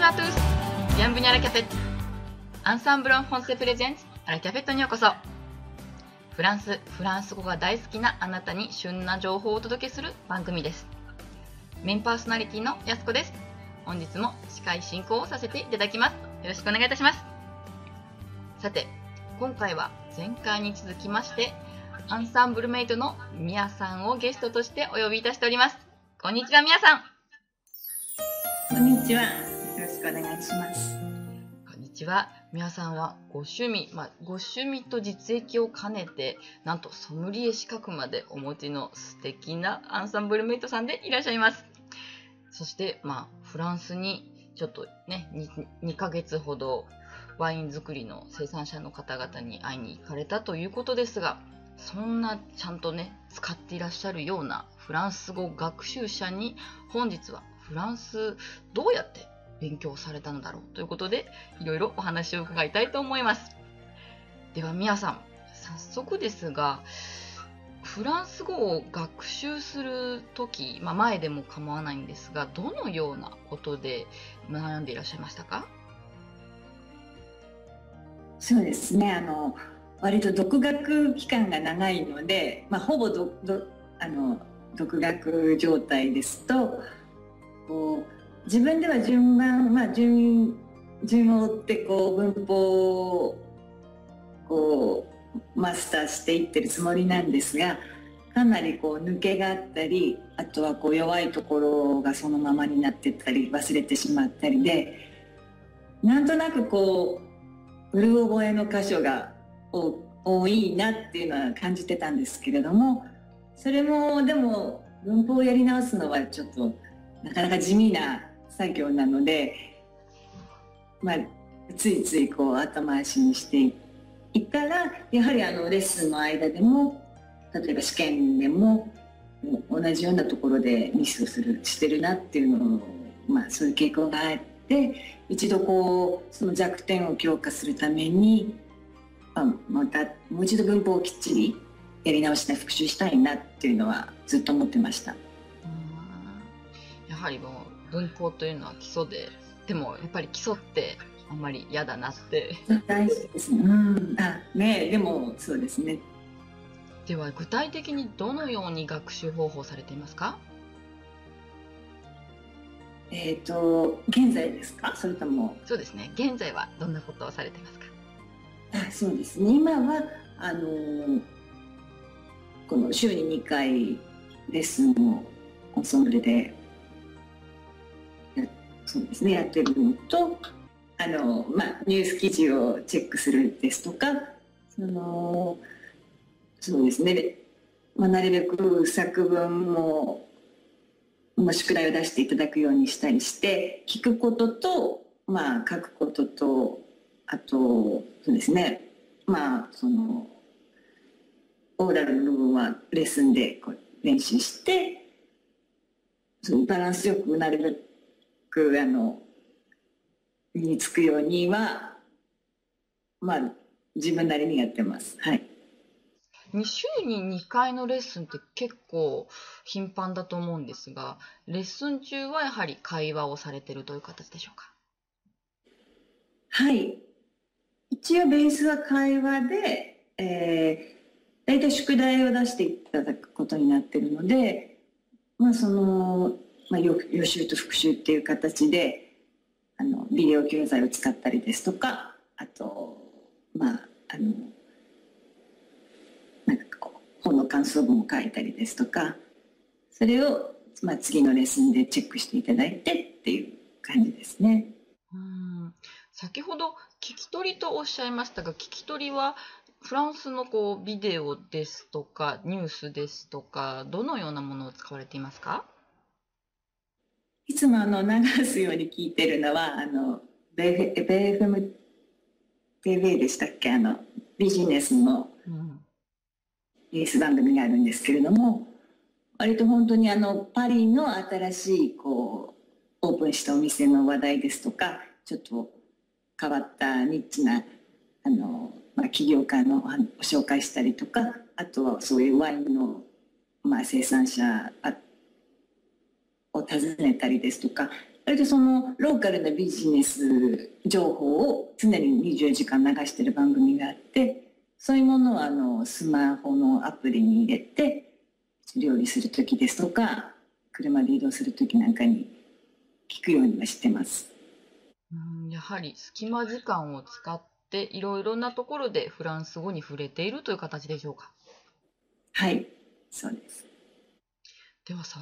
Bonjour à tous! Bienvenue à la cafette! アンサンブロン・フォンセプレゼンツアラキャフェットにようこそフランス、フランス語が大好きなあなたに旬な情報をお届けする番組です。メインパーソナリティのやすこです。本日も司会進行をさせていただきます。よろしくお願いいたします。さて、今回は前回に続きまして、アンサンブルメイトのみやさんをゲストとしてお呼びいたしております。こんにちは、みやさん。こんにちは。よろしくお願いします。こんにちは。みやさんはご趣味、まあ、ご趣味と実益を兼ねて、なんとソムリエ資格までお持ちの素敵なアンサンブルメイトさんでいらっしゃいます。そして、まあ、フランスにちょっとね、2, 2ヶ月ほどワイン作りの生産者の方々に会いに行かれたということですが、そんなちゃんとね、使っていらっしゃるようなフランス語学習者に本日はフランスどうやって勉強されたのだろうということで、いろいろお話を伺いたいと思います。では、みやさん、早速ですが、フランス語を学習するとき、まあ、前でも構わないんですが、どのようなことで学んでいらっしゃいましたか？そうですね。あの割と独学期間が長いので、まあ、ほぼどどあの独学状態ですとこう自分では順番、まあ、順順を追ってこう文法をこうマスターしていってるつもりなんですがかなりこう抜けがあったりあとはこう弱いところがそのままになってったり忘れてしまったりでなんとなくこううる覚えの箇所が多いなっていうのは感じてたんですけれどもそれもでも文法をやり直すのはちょっとなかなか地味な作業なので、まあ、ついついこう後回しにしていったらやはりあのレッスンの間でも例えば試験でも同じようなところでミスをするしてるなっていうのを、まあ、そういう傾向があって一度こうその弱点を強化するために、まあ、またもう一度文法をきっちりやり直して復習したいなっていうのはずっと思ってました。やはりもう文法というのは基礎ででもやっぱり基礎ってあんまり嫌だなって。大事ですね。うん、あねでもそうですね。では具体的にどのように学習方法されていますか？えっ、ー、と現在ですか？それとも。そうですね。現在はどんなことをされていますか？あそうですね。今はあのこの週に2回レッスンをコンソンブレでそうですね。やってるのとあの、まあ、ニュース記事をチェックするですとかそのそうですね、まあ、なるべく作文もも宿題を出していただくようにしたりして聞くことと、まあ、書くこととあとそうですね。まあそのオーラルの部分はレッスンでこう練習してそのバランスよくなるべくあの身につくようにはまあ自分なりにやってます。はい週に2回のレッスンって結構頻繁だと思うんですが、レッスン中はやはり会話をされてるという形でしょうか？はい。一応ベースは会話で、えー、大体宿題を出していただくことになってるので、まあその、まあ、予習と復習っていう形で、あの、ビデオ教材を使ったりですとか、あと、まあ、あのなんかこう、本の感想文を書いたりですとかそれを、まあ、次のレッスンでチェックしていただいてっていう感じですね。うん先ほど聞き取りとおっしゃいましたが聞き取りはフランスのこうビデオですとかニュースですとかどのようなものを使われていますか？いつもあの流すように聞いてるのはあのベーフム TV でしたっけ？あのビジネスの、うん。ニュース番組があるんですけれども割と本当にあのパリの新しいこうオープンしたお店の話題ですとかちょっと変わったニッチなあの、まあ、起業家のご紹介したりとかあとはそういうワインの、まあ、生産者を訪ねたりですとか割とそのローカルなビジネス情報を常に24時間流してる番組があってそういうものをあのスマホのアプリに入れて料理する時ですとか車で移動する時なんかに聞くようにはしてます。うんやはり隙間時間を使っていろいろなところでフランス語に触れているという形でしょうか？はい、そうです。ではさ、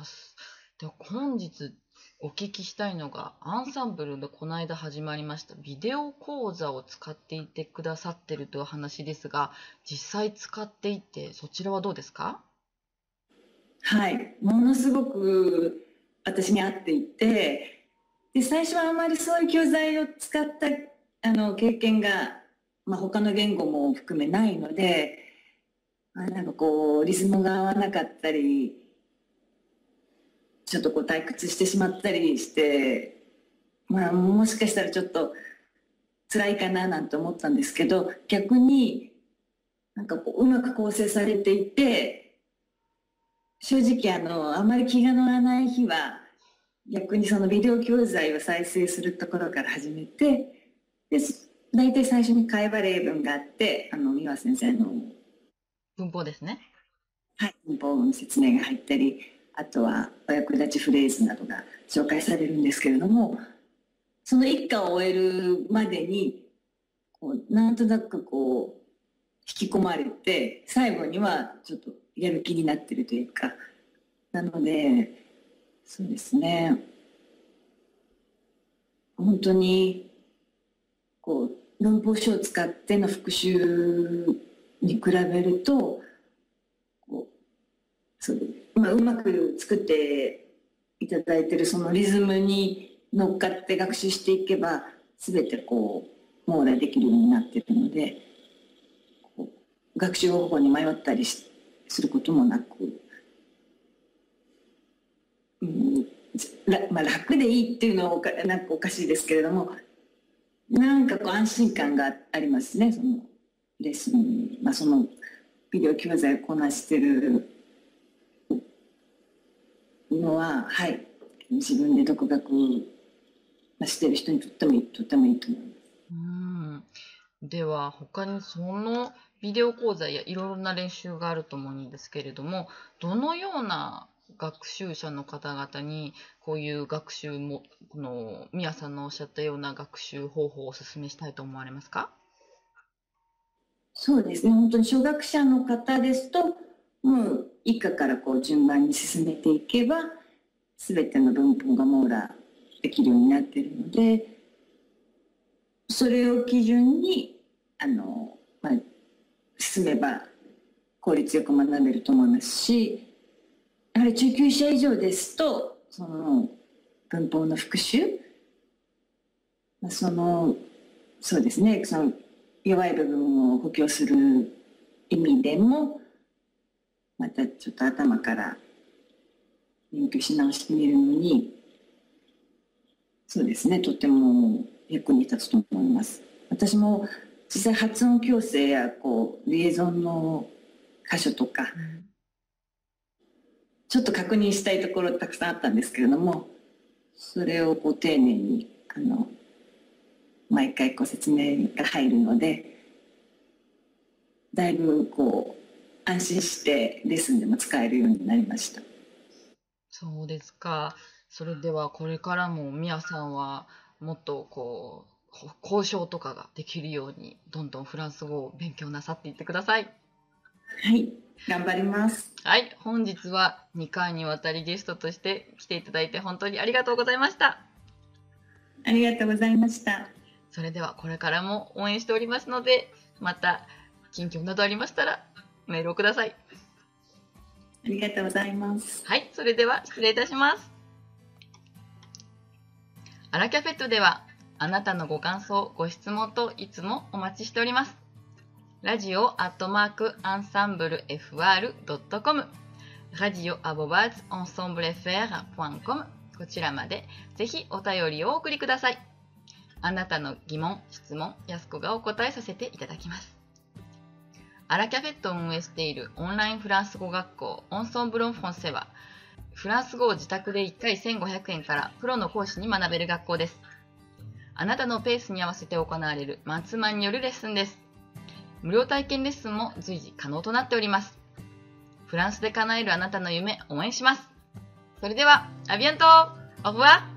で本日お聞きしたいのが、アンサンブルでこの間始まりましたビデオ講座を使っていてくださってるという話ですが、実際使っていて、そちらはどうですか？はい、ものすごく私に合っていて、で最初はあまりそういう教材を使ったあの経験が、まあ、他の言語も含めないので、あなんかこうリズムが合わなかったりちょっとこう退屈してしまったりして、まあ、もしかしたらちょっと辛いかななんて思ったんですけど逆になんかこううまく構成されていて正直あのあまり気が乗らない日は逆にそのビデオ教材を再生するところから始めてで大体最初に会話例文があってあの三輪先生の文法ですね。はい、文法の説明が入ったりあとはお役立ちフレーズなどが紹介されるんですけれどもその一家を終えるまでにこうなんとなくこう引き込まれて最後にはちょっとやる気になってるというかなのでそうですね。本当にこう文法書を使っての復習に比べるとまあ、うまく作っていただいてるそのリズムに乗っかって学習していけば全てこう網羅できるようになってるので学習方法に迷ったりすることもなく、うんまあ、楽でいいっていうのはおかなんかおかしいですけれどもなんかこう安心感がありますね。そのレッスン、まあ、そのビデオ教材をこなしてるのは、はい、自分で独学してる人にとってもいいとってもいいと思います。うん。では他にそのビデオ講座やいろいろな練習があると思うんですけれどもどのような学習者の方々にこういう学習もこのみやさんのおっしゃったような学習方法をお勧めしたいと思われますか？そうですね。本当に初学者の方ですともう以下からこう順番に進めていけば全ての文法が網羅できるようになってるのでそれを基準にあの、まあ、進めば効率よく学べると思いますしやはり中級者以上ですとその文法の復習そのそうですねその弱い部分を補強する意味でもまたちょっと頭から勉強し直してみるのにそうですねとても役に立つと思います。私も実際発音矯正やこうリエゾンの箇所とか、ちょっと確認したいところたくさんあったんですけれどもそれをこう丁寧にあの毎回こう説明が入るのでだいぶこう安心してレッスンでも使えるようになりました。そうですか。それではこれからもみやさんはもっとこう交渉とかができるようにどんどんフランス語を勉強なさっていってください。はい、頑張ります。はい、本日は2回にわたりゲストとして来ていただいて本当にありがとうございました。ありがとうございました。それではこれからも応援しておりますので、また近況などありましたらメールをください。ありがとうございます。はい、それでは失礼いたします。アラキャフェットでは、あなたのご感想、ご質問といつもお待ちしております。ラジオアットマークアンサンブル FR.com ラジオアボバーズアンサンブル FR.com こちらまでぜひお便りをお送りください。あなたの疑問、質問、やすこがお答えさせていただきます。アラキャフェットを運営しているオンラインフランス語学校オンソンブロンフォンセは、フランス語を自宅で1回1500円からプロの講師に学べる学校です。あなたのペースに合わせて行われるマンツーマンによるレッスンです。無料体験レッスンも随時可能となっております。フランスで叶えるあなたの夢応援します。それでは、アビアントオフは